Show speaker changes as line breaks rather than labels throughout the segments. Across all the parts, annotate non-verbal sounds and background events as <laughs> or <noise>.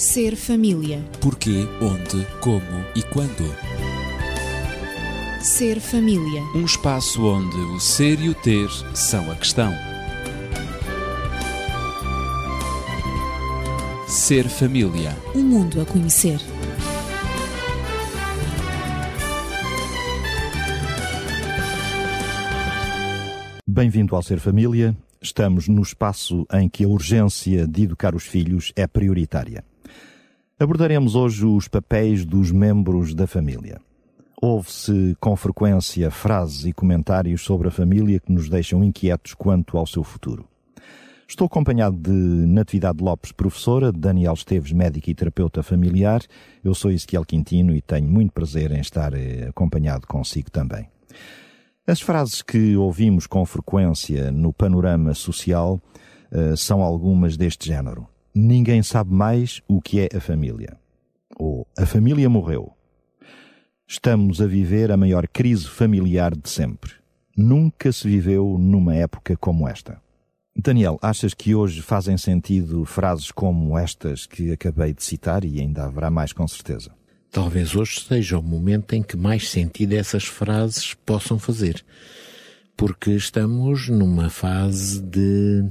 Ser família.
Porquê, onde, como e quando.
Ser família.
Um espaço onde o ser e o ter são a questão. Ser família.
Um mundo a conhecer.
Bem-vindo ao Ser Família. Estamos no espaço em que a urgência de educar os filhos é prioritária. Abordaremos hoje os papéis dos membros da família. Ouve-se com frequência frases e comentários sobre a família que nos deixam inquietos quanto ao seu futuro. Estou acompanhado de Natividade Lopes, professora, Daniel Esteves, médico e terapeuta familiar. Eu sou Ezequiel Quintino e tenho muito prazer em estar eh, acompanhado consigo também. As frases que ouvimos com frequência no panorama social uh, são algumas deste género. Ninguém sabe mais o que é a família. Ou a família morreu. Estamos a viver a maior crise familiar de sempre. Nunca se viveu numa época como esta. Daniel, achas que hoje fazem sentido frases como estas que acabei de citar e ainda haverá mais com certeza?
Talvez hoje seja o momento em que mais sentido essas frases possam fazer. Porque estamos numa fase de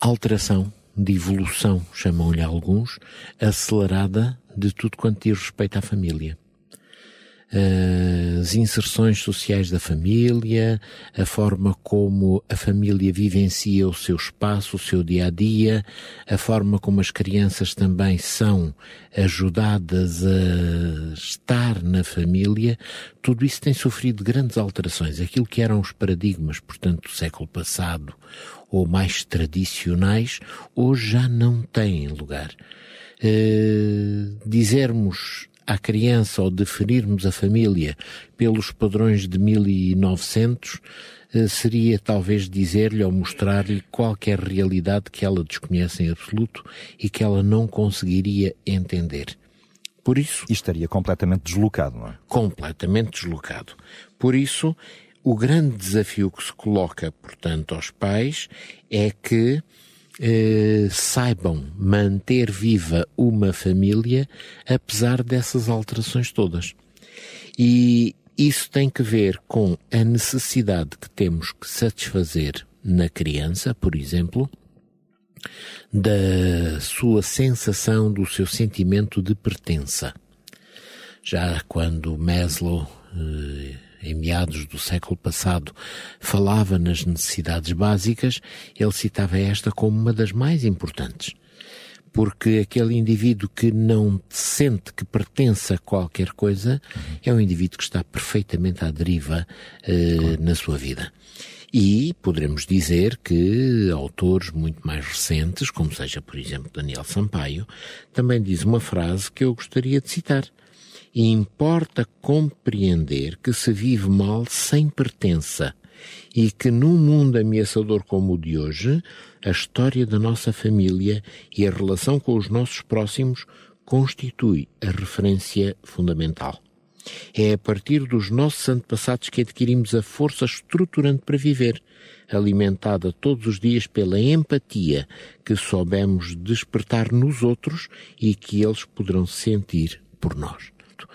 alteração, de evolução, chamam-lhe alguns, acelerada de tudo quanto diz respeito à família as inserções sociais da família, a forma como a família vivencia o seu espaço, o seu dia a dia, a forma como as crianças também são ajudadas a estar na família, tudo isso tem sofrido grandes alterações. Aquilo que eram os paradigmas, portanto, do século passado ou mais tradicionais, hoje já não têm lugar. Uh, dizermos à criança ou definirmos a família pelos padrões de 1900 eh, seria talvez dizer-lhe ou mostrar-lhe qualquer realidade que ela desconhece em absoluto e que ela não conseguiria entender. Por isso.
E estaria completamente deslocado, não é?
Completamente deslocado. Por isso, o grande desafio que se coloca, portanto, aos pais é que eh, saibam manter viva uma família apesar dessas alterações todas. E isso tem que ver com a necessidade que temos que satisfazer na criança, por exemplo, da sua sensação, do seu sentimento de pertença. Já quando Maslow eh, em meados do século passado, falava nas necessidades básicas, ele citava esta como uma das mais importantes. Porque aquele indivíduo que não sente que pertence a qualquer coisa é um indivíduo que está perfeitamente à deriva eh, na sua vida. E poderemos dizer que autores muito mais recentes, como seja, por exemplo, Daniel Sampaio, também diz uma frase que eu gostaria de citar e importa compreender que se vive mal sem pertença e que num mundo ameaçador como o de hoje, a história da nossa família e a relação com os nossos próximos constitui a referência fundamental. É a partir dos nossos antepassados que adquirimos a força estruturante para viver, alimentada todos os dias pela empatia que soubemos despertar nos outros e que eles poderão sentir por nós.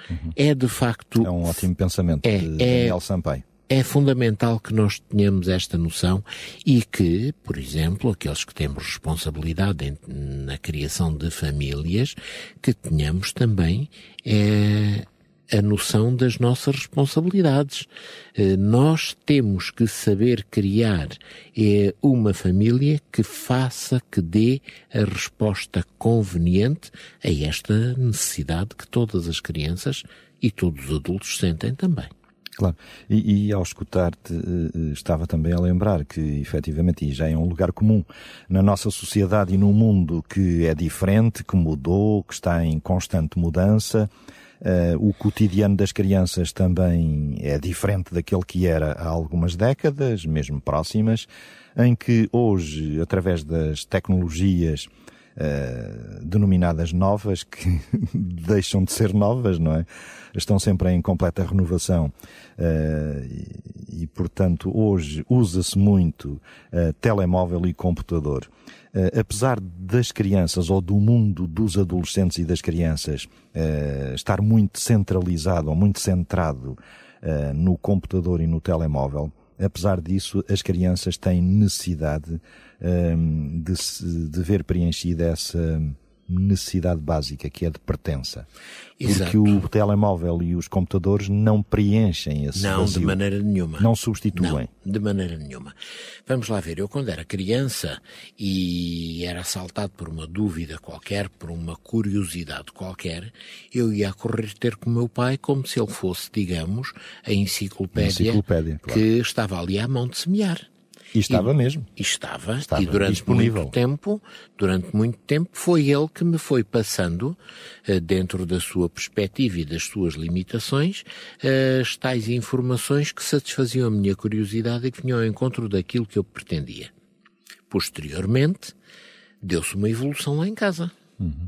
Uhum. É de facto.
É um ótimo pensamento é, de é, Daniel Sampaio.
É fundamental que nós tenhamos esta noção e que, por exemplo, aqueles que temos responsabilidade em, na criação de famílias, que tenhamos também é, a noção das nossas responsabilidades. Eh, nós temos que saber criar eh, uma família que faça, que dê a resposta conveniente a esta necessidade que todas as crianças e todos os adultos sentem também.
Claro, e, e ao escutar-te eh, estava também a lembrar que efetivamente e já é um lugar comum na nossa sociedade e num mundo que é diferente, que mudou, que está em constante mudança, Uh, o cotidiano das crianças também é diferente daquele que era há algumas décadas, mesmo próximas, em que hoje, através das tecnologias, uh, denominadas novas, que <laughs> deixam de ser novas, não é? Estão sempre em completa renovação. Uh, e, e, portanto, hoje usa-se muito uh, telemóvel e computador. apesar das crianças ou do mundo dos adolescentes e das crianças estar muito centralizado ou muito centrado no computador e no telemóvel, apesar disso, as crianças têm necessidade um, de, de ver preenchida essa necessidade básica, que é de pertença. Porque o telemóvel e os computadores não preenchem esse
Não,
vazio.
de maneira nenhuma.
Não substituem.
Não, de maneira nenhuma. Vamos lá ver, eu quando era criança e era assaltado por uma dúvida qualquer, por uma curiosidade qualquer, eu ia a correr ter com o meu pai como se ele fosse, digamos, a enciclopédia,
enciclopédia claro.
que estava ali à mão de semear.
E estava
e,
mesmo.
E estava,
estava
e durante
disponível.
muito tempo, durante muito tempo, foi ele que me foi passando, uh, dentro da sua perspectiva e das suas limitações, uh, as tais informações que satisfaziam a minha curiosidade e que vinham ao encontro daquilo que eu pretendia. Posteriormente, deu-se uma evolução lá em casa.
Uhum.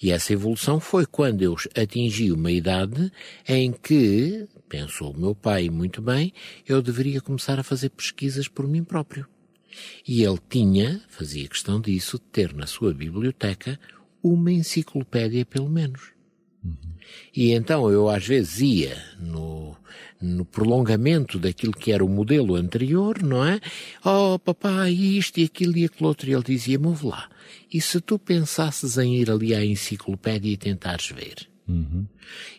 E essa evolução foi quando eu atingi uma idade em que, pensou o meu pai muito bem, eu deveria começar a fazer pesquisas por mim próprio. E ele tinha, fazia questão disso, de ter na sua biblioteca uma enciclopédia pelo menos.
Uhum.
E então eu às vezes ia no, no prolongamento daquilo que era o modelo anterior, não é? Oh, papai, isto e aquilo e aquilo outro. E ele dizia-me, lá, e se tu pensasses em ir ali à enciclopédia e tentares ver?
Uhum.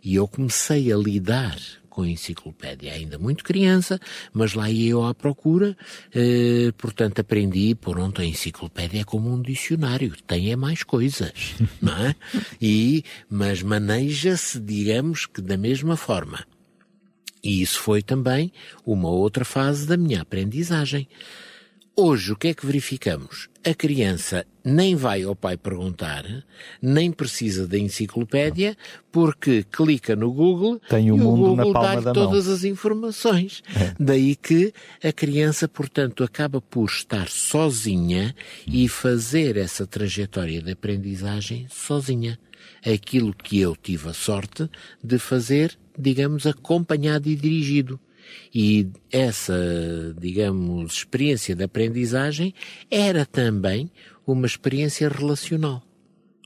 E eu comecei a lidar com a enciclopédia, ainda muito criança, mas lá ia eu à procura, eh, portanto aprendi, por onde a enciclopédia é como um dicionário, tem é mais coisas, <laughs> não é? E, mas maneja-se, digamos que da mesma forma. E isso foi também uma outra fase da minha aprendizagem. Hoje, o que é que verificamos? A criança nem vai ao pai perguntar, nem precisa da enciclopédia, porque clica no Google
Tem o
e o Google
da
todas as informações.
É.
Daí que a criança, portanto, acaba por estar sozinha e fazer essa trajetória de aprendizagem sozinha. Aquilo que eu tive a sorte de fazer, digamos, acompanhado e dirigido. E essa, digamos, experiência de aprendizagem era também uma experiência relacional,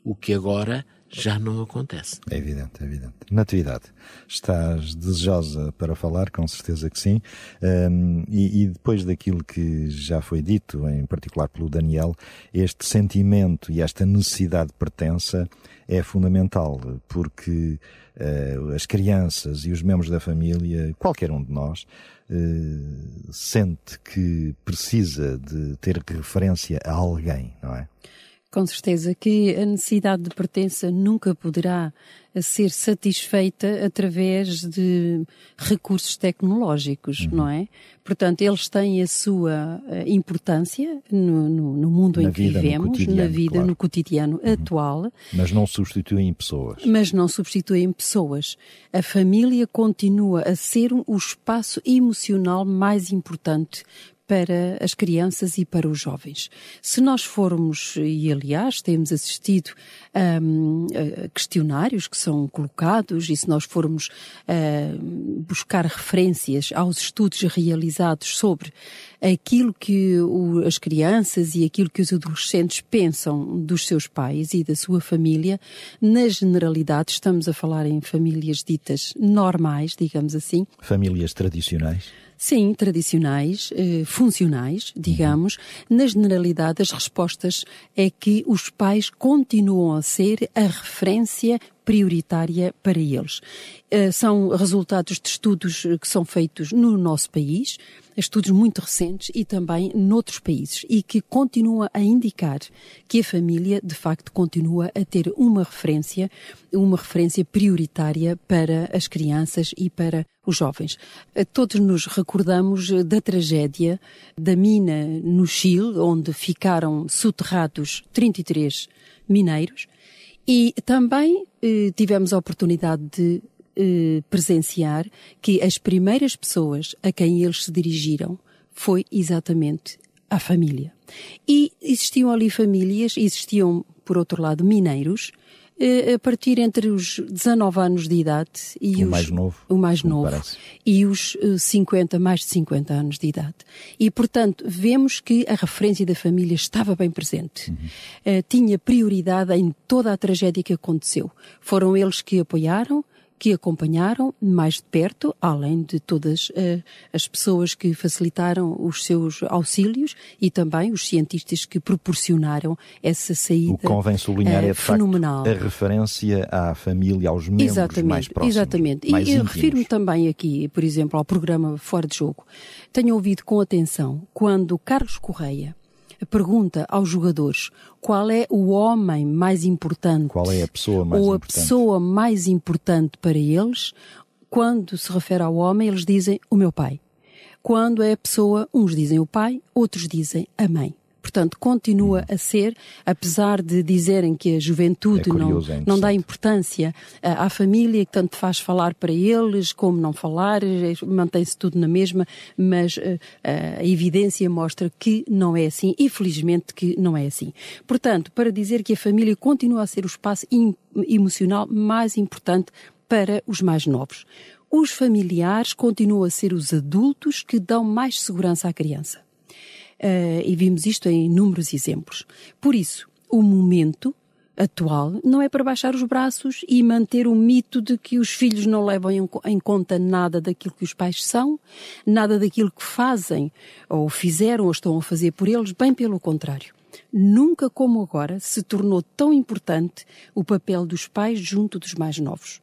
o que agora já não acontece.
É evidente, é evidente. Natividade, estás desejosa para falar, com certeza que sim. Um, e, e, depois daquilo que já foi dito, em particular pelo Daniel, este sentimento e esta necessidade de pertença é fundamental, porque uh, as crianças e os membros da família, qualquer um de nós, uh, sente que precisa de ter referência a alguém, não é?
Com certeza que a necessidade de pertença nunca poderá ser satisfeita através de recursos tecnológicos, uhum. não é? Portanto, eles têm a sua importância no, no, no mundo
na
em que
vida,
vivemos, na vida,
claro.
no cotidiano uhum. atual.
Mas não substituem pessoas.
Mas não substituem pessoas. A família continua a ser o espaço emocional mais importante para as crianças e para os jovens. Se nós formos, e aliás temos assistido um, a questionários que são colocados, e se nós formos uh, buscar referências aos estudos realizados sobre aquilo que o, as crianças e aquilo que os adolescentes pensam dos seus pais e da sua família, na generalidade estamos a falar em famílias ditas normais, digamos assim.
Famílias tradicionais.
Sim, tradicionais, eh, funcionais, digamos. Uhum. Na generalidade, as respostas é que os pais continuam a ser a referência prioritária para eles. Uh, são resultados de estudos que são feitos no nosso país, estudos muito recentes e também noutros países e que continuam a indicar que a família de facto continua a ter uma referência, uma referência prioritária para as crianças e para os jovens. Todos nos recordamos da tragédia da mina no Chile, onde ficaram soterrados 33 mineiros e também eh, tivemos a oportunidade de eh, presenciar que as primeiras pessoas a quem eles se dirigiram foi exatamente a família. E existiam ali famílias, existiam por outro lado, mineiros, eh, a partir entre os 19 anos de idade e
o
os,
mais novo,
o mais novo e os eh, 50, mais de 50 anos de idade. E, portanto, vemos que a referência da família estava bem presente.
Uhum.
Eh, tinha prioridade em toda a tragédia que aconteceu. Foram eles que apoiaram, que acompanharam mais de perto, além de todas eh, as pessoas que facilitaram os seus auxílios e também os cientistas que proporcionaram essa saída
O convém sublinhar
eh,
é de facto
fenomenal.
a referência à família, aos membros
Exatamente,
mais próximos.
exatamente.
Mais
e eu
íntimos.
refiro-me também aqui, por exemplo, ao programa Fora de Jogo. Tenho ouvido com atenção quando Carlos Correia pergunta aos jogadores qual é o homem mais importante
Qual é a pessoa mais
ou a
importante?
pessoa mais importante para eles. Quando se refere ao homem, eles dizem o meu pai. Quando é a pessoa, uns dizem o pai, outros dizem a mãe. Portanto, continua a ser, apesar de dizerem que a juventude
É
não,
curioso, é
não dá importância ah, à família, que tanto faz falar para eles como não falar, eh, mantém-se tudo na mesma, mas ah, a evidência mostra que não é assim e felizmente que não é assim. Portanto, para dizer que a família continua a ser o espaço em- emocional mais importante para os mais novos. Os familiares continuam a ser os adultos que dão mais segurança à criança. Eh, e vimos isto em inúmeros exemplos. Por isso, o momento atual não é para baixar os braços e manter o mito de que os filhos não levam em conta nada daquilo que os pais são, nada daquilo que fazem ou fizeram ou estão a fazer por eles, bem pelo contrário. Nunca como agora se tornou tão importante o papel dos pais junto dos mais novos.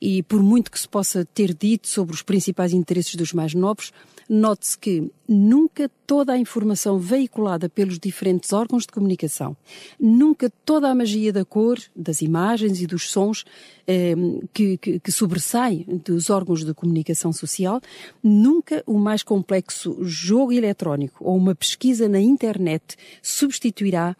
E por muito que se possa ter dito sobre os principais interesses dos mais novos, note-se que nunca toda a informação veiculada pelos diferentes órgãos de comunicação, nunca toda a magia da cor, das imagens e dos sons eh, que, que, que sobressai dos órgãos de comunicação social, nunca o mais complexo jogo eletrónico ou uma pesquisa na internet substituirá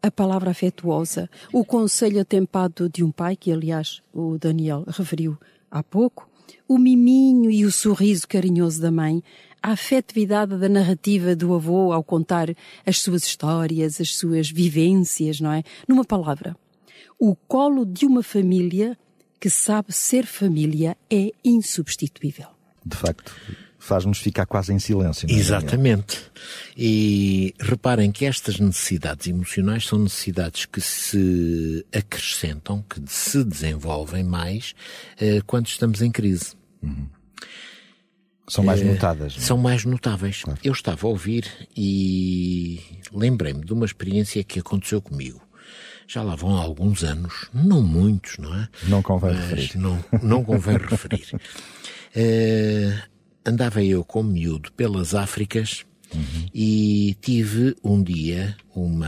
a palavra afetuosa, o conselho atempado de um pai, que aliás o Daniel referiu há pouco, o miminho e o sorriso carinhoso da mãe, a afetividade da narrativa do avô ao contar as suas histórias, as suas vivências, não é? Numa palavra, o colo de uma família que sabe ser família é insubstituível.
De facto, faz-nos ficar quase em silêncio. não é?
Exatamente. E reparem que estas necessidades emocionais são necessidades que se acrescentam, que se desenvolvem mais eh, quando estamos em crise.
São mais notadas. não é?
São mais notáveis. Eu estava a ouvir e lembrei-me de uma experiência que aconteceu comigo. Já lá vão alguns anos, não muitos, não é?
Não convém
Mas
referir.
não, não convém referir. <laughs> Eh, andava eu com miúdo pelas Áfricas e tive um dia uma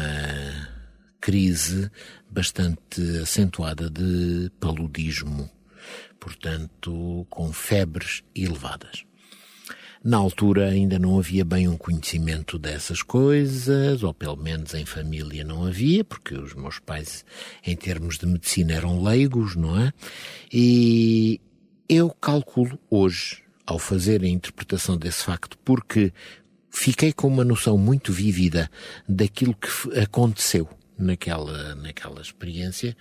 crise bastante acentuada de paludismo, portanto, com febres elevadas. Na altura ainda não havia bem um conhecimento dessas coisas, ou pelo menos em família não havia, porque os meus pais, em termos de medicina, eram leigos, não é? E eu calculo hoje, ao fazer a interpretação desse facto, porque fiquei com uma noção muito vívida daquilo que aconteceu naquela, naquela experiência,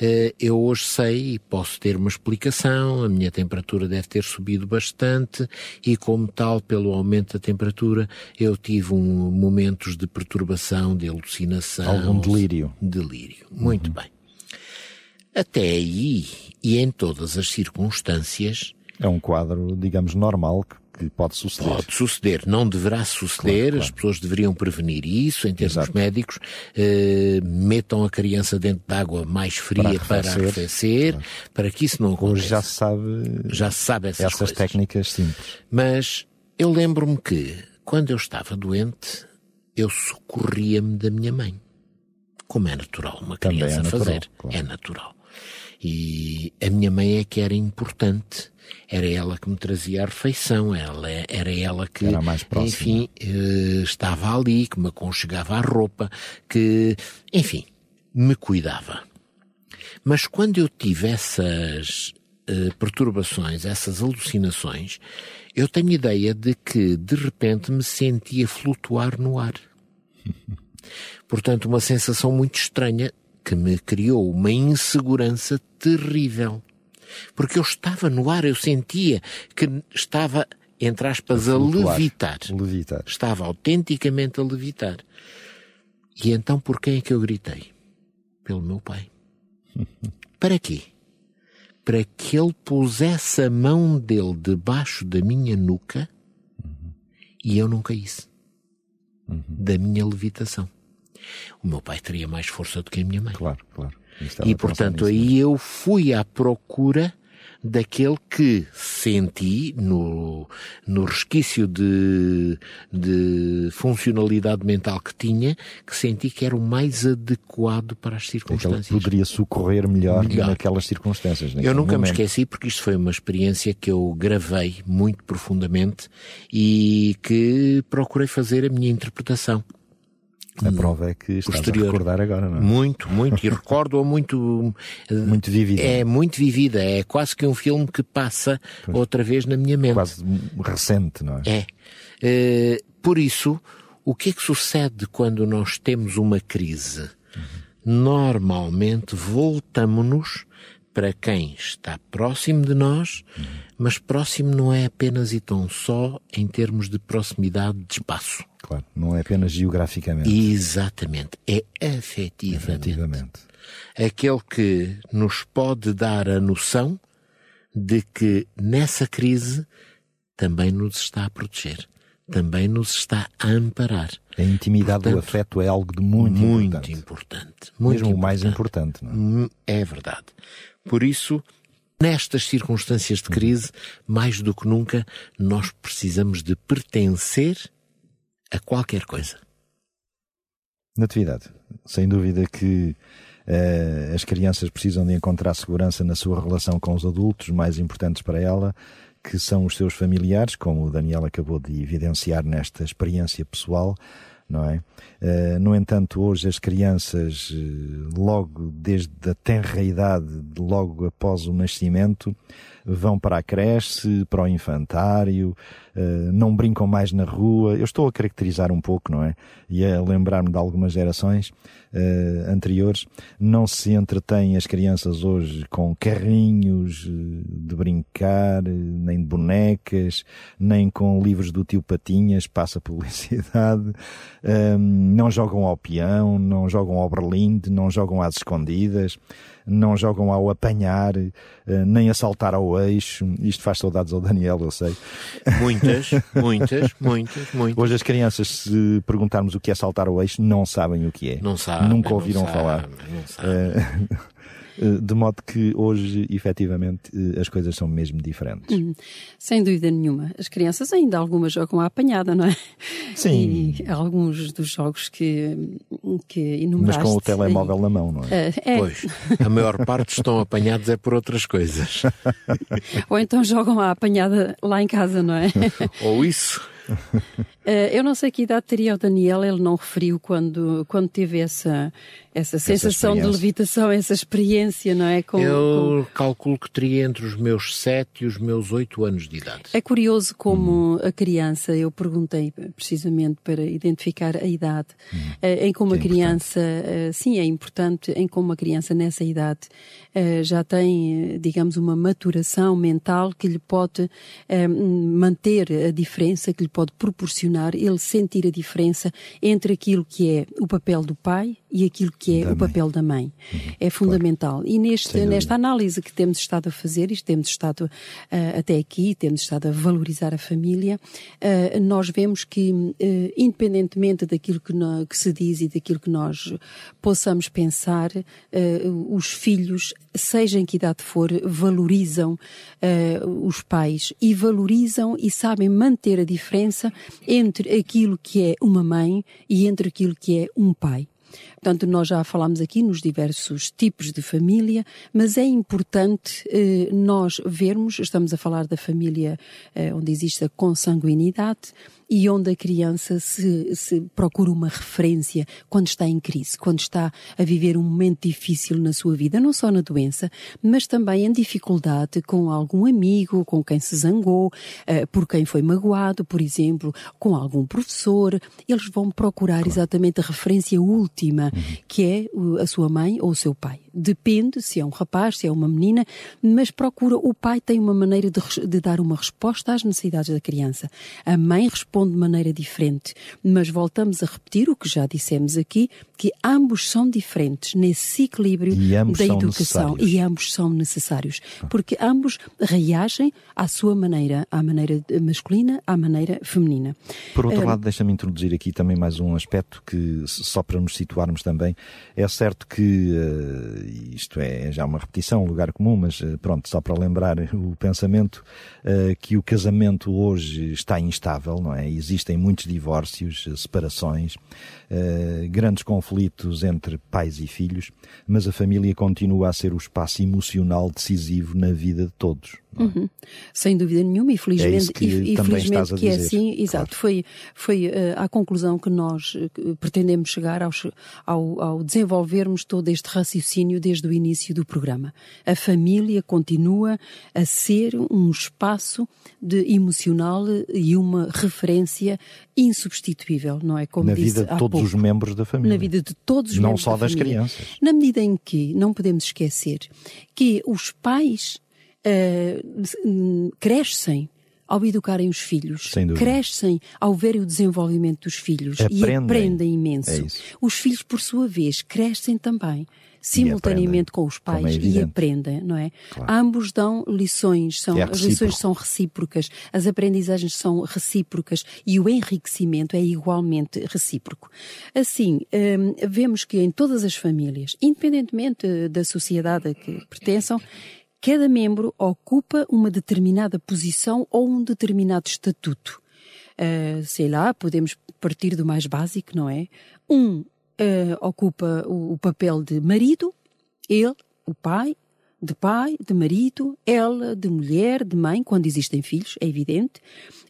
eh, eu hoje sei e posso ter uma explicação, a minha temperatura deve ter subido bastante e como tal, pelo aumento da temperatura, eu tive um, momentos de perturbação, de alucinação.
Algum delírio.
Delírio. Muito bem. Até aí, e em todas as circunstâncias,
É um quadro, digamos, normal que, que pode suceder.
Pode suceder, não deverá suceder,
Claro,
as
claro.
pessoas deveriam prevenir isso em termos
Exato.
médicos, eh, metam a criança dentro de água mais fria
Para
para
arrefecer,
arrefecer, para que isso não
Hoje
aconteça.
já se sabe
Já se sabe essas,
essas
coisas.
técnicas simples.
Mas eu lembro-me que, quando eu estava doente, eu socorria-me da minha mãe. Como é natural uma
Também
criança
é natural,
fazer. É natural. E a minha mãe é que era importante. Era ela que me trazia a refeição, ela, era ela que,
Era
enfim, eh, estava ali, que me aconchegava a roupa, que, enfim, me cuidava. Mas quando eu tive essas eh, perturbações, essas alucinações, eu tenho ideia de que de repente me sentia flutuar no ar. <laughs> Portanto, uma sensação muito estranha, que me criou uma insegurança terrível. Porque eu estava no ar, eu sentia que estava, entre aspas, a, levitar.
levitar.
Estava autenticamente a levitar. E então por quem é que eu gritei? Pelo meu pai. <laughs> Para quê? Para que ele pusesse a mão dele debaixo da minha nuca uhum. e eu não caísse. Uhum. Da minha levitação. O meu pai teria mais força do que a minha mãe.
Claro, claro.
E portanto aí eu fui à procura daquele que senti no, no resquício de, de funcionalidade mental que tinha, que senti que era o mais adequado para as circunstâncias.
Aquele poderia socorrer melhor, melhor. naquelas circunstâncias.
Eu nunca
momento.
me esqueci porque isto foi uma experiência que eu gravei muito profundamente e que procurei fazer a minha interpretação.
A prova é que estás posterior. a recordar agora, não é?
Muito, muito. E recordo-a muito... <laughs>
muito vívida.
É muito vivida. É quase que um filme que passa pois. outra vez na minha mente.
Quase recente, não
é? É. Uh, por isso, o que é que sucede quando nós temos uma crise? Uhum. Normalmente voltamos-nos para quem está próximo de nós, uhum. mas próximo não é apenas e tão só em termos de proximidade de espaço.
Claro, não é apenas geograficamente.
Exatamente, é afetivamente. afetivamente. Aquele que nos pode dar a noção de que nessa crise também nos está a proteger, também nos está a amparar.
A intimidade Portanto, do afeto é algo de muito,
muito
importante.
importante. Muito
Mesmo
importante.
o mais importante. Não é?
Hum, é verdade. Por isso, nestas circunstâncias de crise, mais do que nunca, nós precisamos de pertencer a qualquer coisa.
Natividade, sem dúvida que uh, as crianças precisam de encontrar segurança na sua relação com os adultos mais importantes para ela, que são os seus familiares, como o Daniel acabou de evidenciar nesta experiência pessoal, não é? Uh, no entanto, hoje as crianças, uh, logo desde a tenra idade, logo após o nascimento, vão para a creche, para o infantário, uh, não brincam mais na rua. Eu estou a caracterizar um pouco, não é? E a lembrar-me de algumas gerações uh, anteriores. Não se entretêm as crianças hoje com carrinhos uh, de brincar, nem de bonecas, nem com livros do tio Patinhas, passa <laughs> publicidade. não jogam ao peão, não jogam ao berlinde, não jogam às escondidas não jogam ao apanhar, eh, nem a saltar ao eixo. Isto faz saudades ao Daniel, eu sei.
Muitas, <laughs> muitas, muitas, muitas.
Hoje as crianças, se perguntarmos o que é saltar ao eixo, não sabem o que é.
Não sabem.
Nunca ouviram
não
falar.
não sabem.
Eh, de modo que hoje, efetivamente, eh, as coisas são mesmo diferentes.
Hum, sem dúvida nenhuma. As crianças ainda algumas jogam à apanhada, não é?
Sim.
E alguns dos jogos que, que enumeraste...
Mas com o telemóvel na mão, não é?
Uh, é.
Pois, a maior parte estão apanhados é por outras coisas.
Ou então jogam à apanhada lá em casa, não é?
Ou isso.
Uh, <laughs> eu não sei que idade teria o Daniel, ele não referiu quando, quando teve essa, essa sensação essa de levitação, essa experiência, não é?
Com, eu com... calculo que teria entre os meus sete e os meus oito anos de idade.
É curioso como hum. a criança, eu perguntei precisamente para identificar a idade, hum. uh, em como que a criança, uh, sim, é importante, em como a criança nessa idade já tem, digamos, uma maturação mental que lhe pode manter a diferença, que lhe pode proporcionar ele sentir a diferença entre aquilo que é o papel do pai e aquilo que é da o mãe. papel da mãe. Uhum, é fundamental. Claro. E neste, nesta análise que temos estado a fazer, e temos estado uh, até aqui, temos estado a valorizar a família, uh, nós vemos que, uh, independentemente daquilo que, no, que, se diz e daquilo que nós possamos pensar, os filhos, seja em que idade for, valorizam os pais e valorizam e sabem manter a diferença entre aquilo que é uma mãe e entre aquilo que é um pai. Portanto, nós já falámos aqui nos diversos tipos de família, mas é importante eh, nós vermos, estamos a falar da família eh, onde existe a consanguinidade, e onde a criança se, se, procura uma referência quando está em crise, quando está a viver um momento difícil na sua vida, não só na doença, mas também em dificuldade com algum amigo, com quem se zangou, uh, por quem foi magoado, por exemplo, com algum professor. Eles vão procurar exatamente a referência última. Que é a sua mãe ou o seu pai. Depende se é um rapaz, se é uma menina, mas procura, o pai tem uma maneira de, de dar uma resposta às necessidades da criança. A mãe responde de maneira diferente, mas voltamos a repetir o que já dissemos aqui, que ambos são diferentes nesse equilíbrio da educação e ambos são necessários, porque ambos reagem à sua maneira, à maneira masculina, à maneira feminina.
Por outro uh, lado, deixa-me introduzir aqui também mais um aspecto que, só para nos situarmos também, é certo que, uh, isto é já uma repetição, um lugar comum, mas uh, pronto, só para lembrar <laughs> o pensamento, que o casamento hoje está instável, não é? Existem muitos divórcios, separações, grandes conflitos entre pais e filhos, mas a família continua a ser o espaço emocional decisivo na vida de todos.
É? Uhum. Sem dúvida nenhuma, e felizmente,
é que, e,
felizmente
que
é assim, exato. Claro. Foi, foi uh, à conclusão que nós uh, pretendemos chegar ao, ao, ao, desenvolvermos todo este raciocínio desde o início do programa. A família continua a ser um espaço de emocional e uma referência insubstituível, não é?
Como Na vida de todos
pouco.
Os membros da família.
Na vida de todos os
não
membros
só
da
das
família.
crianças.
Na medida em que não podemos esquecer que os pais uh, crescem ao educarem os filhos, crescem ao verem o desenvolvimento dos filhos
aprendem.
e aprendem imenso.
É
os filhos, por sua vez, crescem também simultaneamente com os pais
é
e aprendem, não é?
Claro.
Ambos dão lições, são,
é
as lições são recíprocas, as aprendizagens são recíprocas e o enriquecimento é igualmente recíproco. Assim, hum, vemos que em todas as famílias, independentemente da sociedade a que pertençam, cada membro ocupa uma determinada posição ou um determinado estatuto. Uh, sei lá, podemos partir do mais básico, não é? Um uh, ocupa o, o papel de marido, ele, o pai, de pai, de marido, ela, de mulher, de mãe, quando existem filhos, é evidente.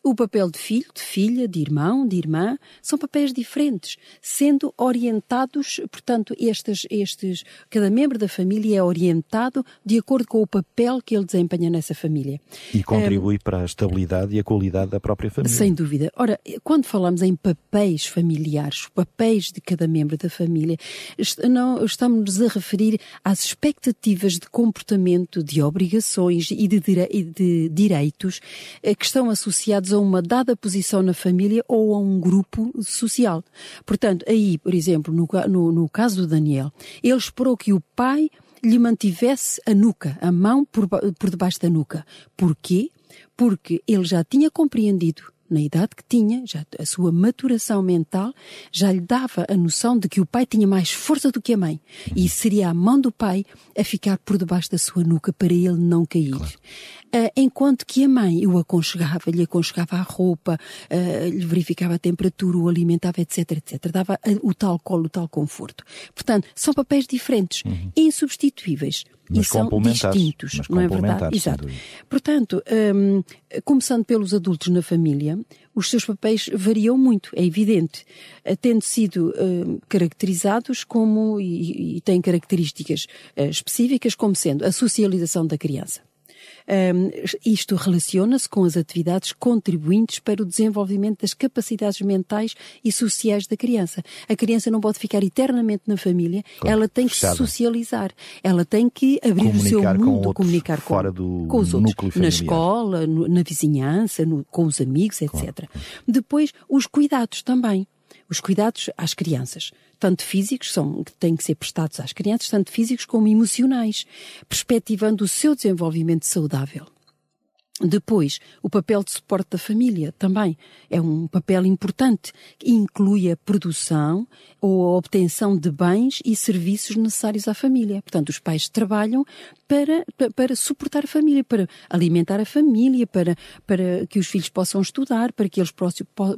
O papel de filho, de filha, de irmão, de irmã, são papéis diferentes, sendo orientados, portanto, estes, estes, cada membro da família é orientado de acordo com o papel que ele desempenha nessa família.
E contribui um, para a estabilidade e a qualidade da própria família.
Sem dúvida. Ora, quando falamos em papéis familiares, papéis de cada membro da família, não estamos a referir às expectativas de comportamento, de obrigações e de, de direitos eh, que estão associados a uma dada posição na família ou a um grupo social. Portanto, aí, por exemplo, no, no, no caso do Daniel, ele esperou que o pai lhe mantivesse a nuca, a mão por, por debaixo da nuca. Porquê? Porque ele já tinha compreendido na idade que tinha, já a sua maturação mental já lhe dava a noção de que o pai tinha mais força do que a mãe e seria a mão do pai a ficar por debaixo da sua nuca para ele não cair. Claro. Uh, enquanto que a mãe o aconchegava, lhe aconchegava a roupa, uh, lhe verificava a temperatura, o alimentava, etc, etc. Dava uh, o tal colo, o tal conforto. Portanto, são papéis diferentes, uhum. insubstituíveis.
Mas
e são distintos,
mas
não é verdade? Exato. Portanto, um, começando pelos adultos na família, os seus papéis variam muito, é evidente, tendo sido um, caracterizados como, e, e têm características uh, específicas, como sendo a socialização da criança. Um, isto relaciona-se com as atividades contribuintes para o desenvolvimento das capacidades mentais e sociais da criança. A criança não pode ficar eternamente na família, claro, ela tem que se socializar, ela tem que abrir
comunicar
o seu mundo,
com outros,
comunicar com,
fora do
com os outros, na escola, no, na vizinhança, no, com os amigos, etc. Claro. Depois, os cuidados também os cuidados às crianças, tanto físicos, são, que têm que ser prestados às crianças, tanto físicos como emocionais, perspectivando o seu desenvolvimento saudável. Depois, o papel de suporte da família também é um papel importante, que inclui a produção ou a obtenção de bens e serviços necessários à família. Portanto, os pais trabalham para, para suportar a família, para alimentar a família, para, para que os filhos possam estudar, para que eles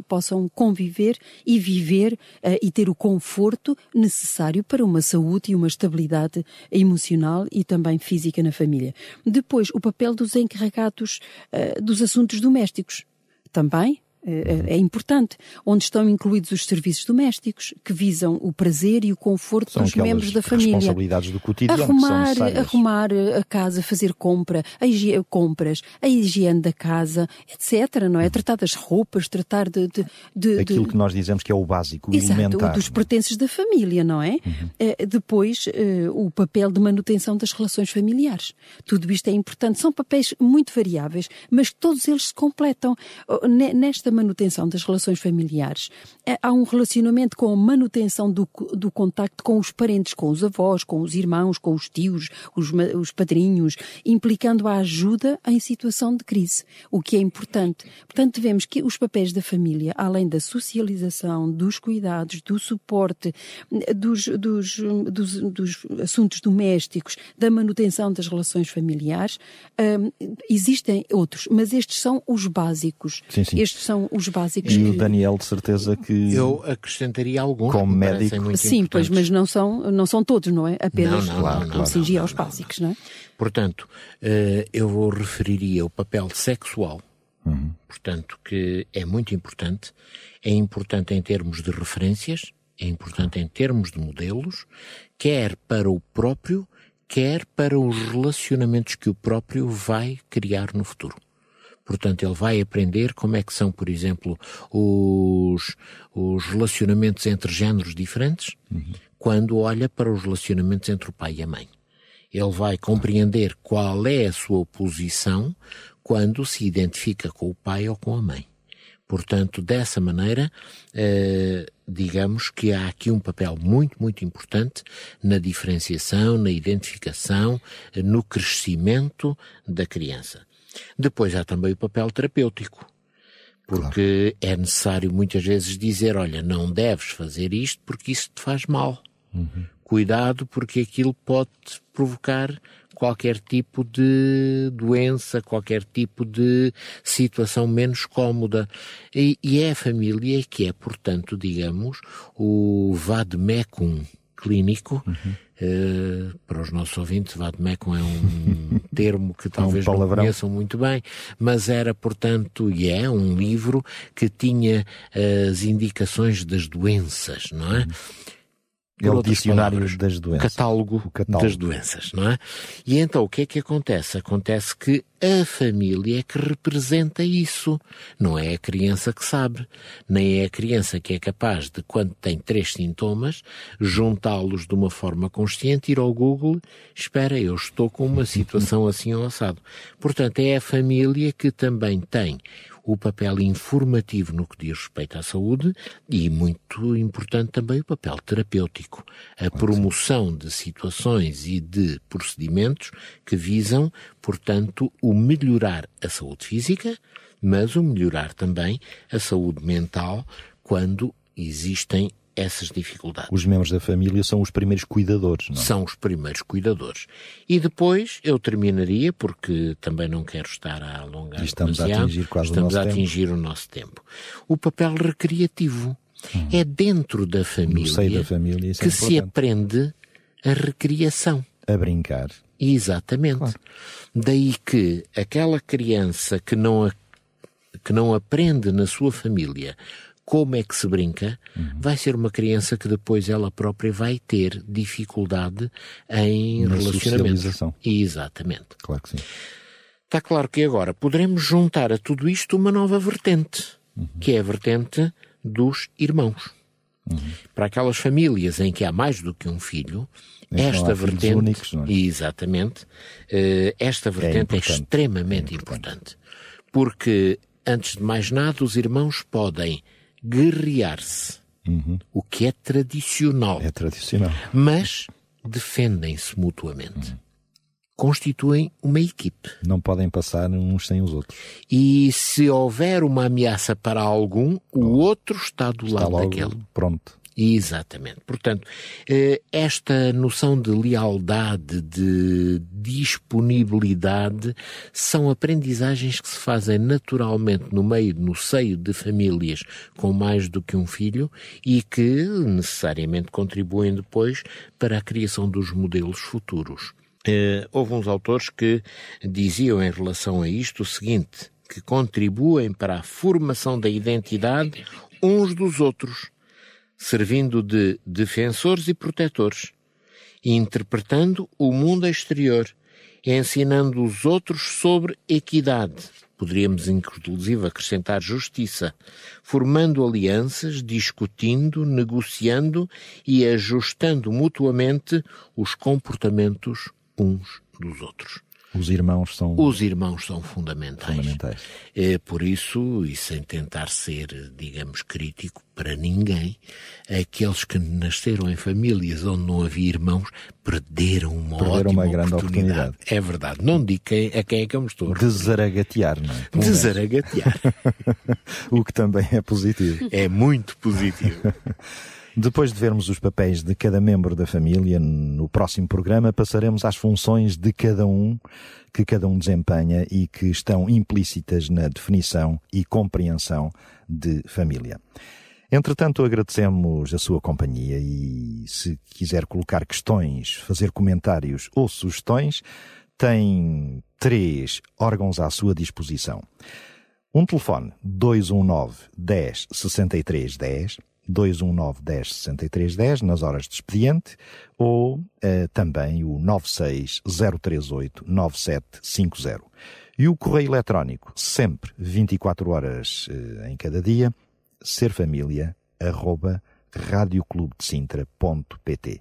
possam conviver e viver uh, e ter o conforto necessário para uma saúde e uma estabilidade emocional e também física na família. Depois, o papel dos encarregados uh, dos assuntos domésticos. Também é importante, onde estão incluídos os serviços domésticos que visam o prazer e o conforto
são
dos membros da família.
responsabilidades do cotidiano
arrumar, arrumar a casa, fazer compra, a compras, a higiene da casa, etc. Não é? Tratar das roupas, tratar de, de, de
aquilo
de...
que nós dizemos que é o básico,
Exato,
elementar.
dos pertences da família, não é? Uhum. depois, o papel de manutenção das relações familiares. Tudo isto é importante. São papéis muito variáveis, mas todos eles se completam. Nesta manutenção das relações familiares, é, há um relacionamento com a manutenção do, do contacto com os parentes, com os avós, com os irmãos, com os tios, os, os padrinhos, implicando a ajuda em situação de crise, o que é importante. Portanto, vemos que os papéis da família, além da socialização, dos cuidados, do suporte, dos, dos, dos, dos assuntos domésticos, da manutenção das relações familiares, um, existem outros, mas estes são os básicos.
Sim, sim.
Estes são os básicos.
E
que...
o Daniel, de certeza que.
Eu acrescentaria alguns.
Como médico.
Muito
Sim, pois, mas não são, não são todos, não é? Apenas
não, não,
claro,
não,
claro.
cingir aos básicos, não é?
Portanto, eu referiria o papel sexual,
uhum.
portanto, que é muito importante. É importante em termos de referências, é importante em termos de modelos, quer para o próprio, quer para os relacionamentos que o próprio vai criar no futuro. Portanto, ele vai aprender como é que são, por exemplo, os, os relacionamentos entre géneros diferentes,
uhum.
quando olha para os relacionamentos entre o pai e a mãe. Ele vai compreender qual é a sua posição quando se identifica com o pai ou com a mãe. Portanto, dessa maneira, eh, digamos que há aqui um papel muito, muito importante na diferenciação, na identificação, no crescimento da criança. Depois há também o papel terapêutico. Porque claro. é necessário muitas vezes dizer, olha, não deves fazer isto porque isso te faz mal.
Uhum.
Cuidado porque aquilo pode provocar qualquer tipo de doença, qualquer tipo de situação menos cómoda. E, e é a família que é, portanto, digamos, o vademecum clínico.
Uhum.
Uh, para os nossos ouvintes, vademecum é um <laughs> termo que talvez
um
não conheçam muito bem, mas era, portanto, e é um livro que tinha as indicações das doenças, não é?
É o dicionário palavras, das doenças.
Catálogo,
o catálogo
das doenças, não é? E então o que é que acontece? Acontece que a família é que representa isso. Não é a criança que sabe, nem é a criança que é capaz de, quando tem três sintomas, juntá-los de uma forma consciente, ir ao Google, espera, eu estou com uma situação <laughs> assim ou assado. Portanto, é a família que também tem o papel informativo no que diz respeito à saúde e, muito importante também, o papel terapêutico. A promoção de situações e de procedimentos que visam, portanto, o melhorar a saúde física, mas o melhorar também a saúde mental quando existem essas dificuldades.
Os membros da família são os primeiros cuidadores, não? é?
São os primeiros cuidadores. E depois eu terminaria, porque também não quero estar a alongar
e estamos
demasiado,
a atingir quase
estamos
o
a
nosso
atingir
tempo.
o nosso tempo. O papel recreativo
hum.
é dentro da família,
da família isso
que
é
se aprende a recriação.
A brincar.
Exatamente.
Claro.
Daí que aquela criança que não, a- que não aprende na sua família como é que se brinca,
Uhum.
vai ser uma criança que depois ela própria vai ter dificuldade em
Na
relacionamentos.
socialização.
Exatamente.
Claro que sim.
Está claro que agora poderemos juntar a tudo isto uma nova vertente,
Uhum.
que é a vertente dos irmãos.
Uhum.
Para aquelas famílias em que há mais do que um filho, esta vertente,
únicos, é?
exatamente, eh, esta vertente é,
importante.
extremamente
É
importante.
importante.
Porque, antes de mais nada, os irmãos podem guerrear-se, o que é tradicional,
Uhum. É tradicional.
mas defendem-se mutuamente. Constituem uma equipe.
Não podem passar uns sem os outros.
E se houver uma ameaça para algum, o outro está do
Está
lado daquele.
pronto.
Exatamente. Portanto, eh, esta noção de lealdade, de disponibilidade, são aprendizagens que se fazem naturalmente no meio, no seio de famílias com mais do que um filho e que necessariamente contribuem depois para a criação dos modelos futuros. Eh, houve uns autores que diziam em relação a isto o seguinte: que contribuem para a formação da identidade uns dos outros, servindo de defensores e protetores, interpretando o mundo exterior, ensinando os outros sobre equidade, poderíamos inclusive acrescentar justiça, formando alianças, discutindo, negociando e ajustando mutuamente os comportamentos uns dos outros.
Os irmãos são.
Os irmãos são fundamentais.
fundamentais.
É por isso, e sem tentar ser, digamos, crítico para ninguém, aqueles que nasceram em famílias onde não havia irmãos perderam uma
perderam uma grande
oportunidade.
oportunidade.
É verdade. Não digo quem, a quem é que eu me estou a.
Desaragatear, não é? <laughs>
Desaragatear. <laughs>
o que também é positivo.
é muito positivo. <laughs>
Depois de vermos os papéis de cada membro da família, no próximo programa passaremos às funções de cada um, que cada um desempenha e que estão implícitas na definição e compreensão de família. Entretanto, agradecemos a sua companhia e se quiser colocar questões, fazer comentários ou sugestões, tem três órgãos à sua disposição. Um telefone 219 10 63 10 219 10 63 10 nas horas de expediente ou uh, também o 96 038 9750. E o correio eletrónico, sempre 24 horas uh, em cada dia, arroba radioclubedesintra.pt.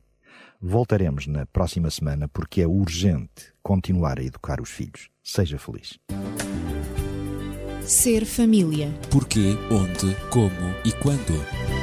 Voltaremos na próxima semana porque é urgente continuar a educar os filhos. Seja feliz.
Ser família.
Porquê, onde, como e quando.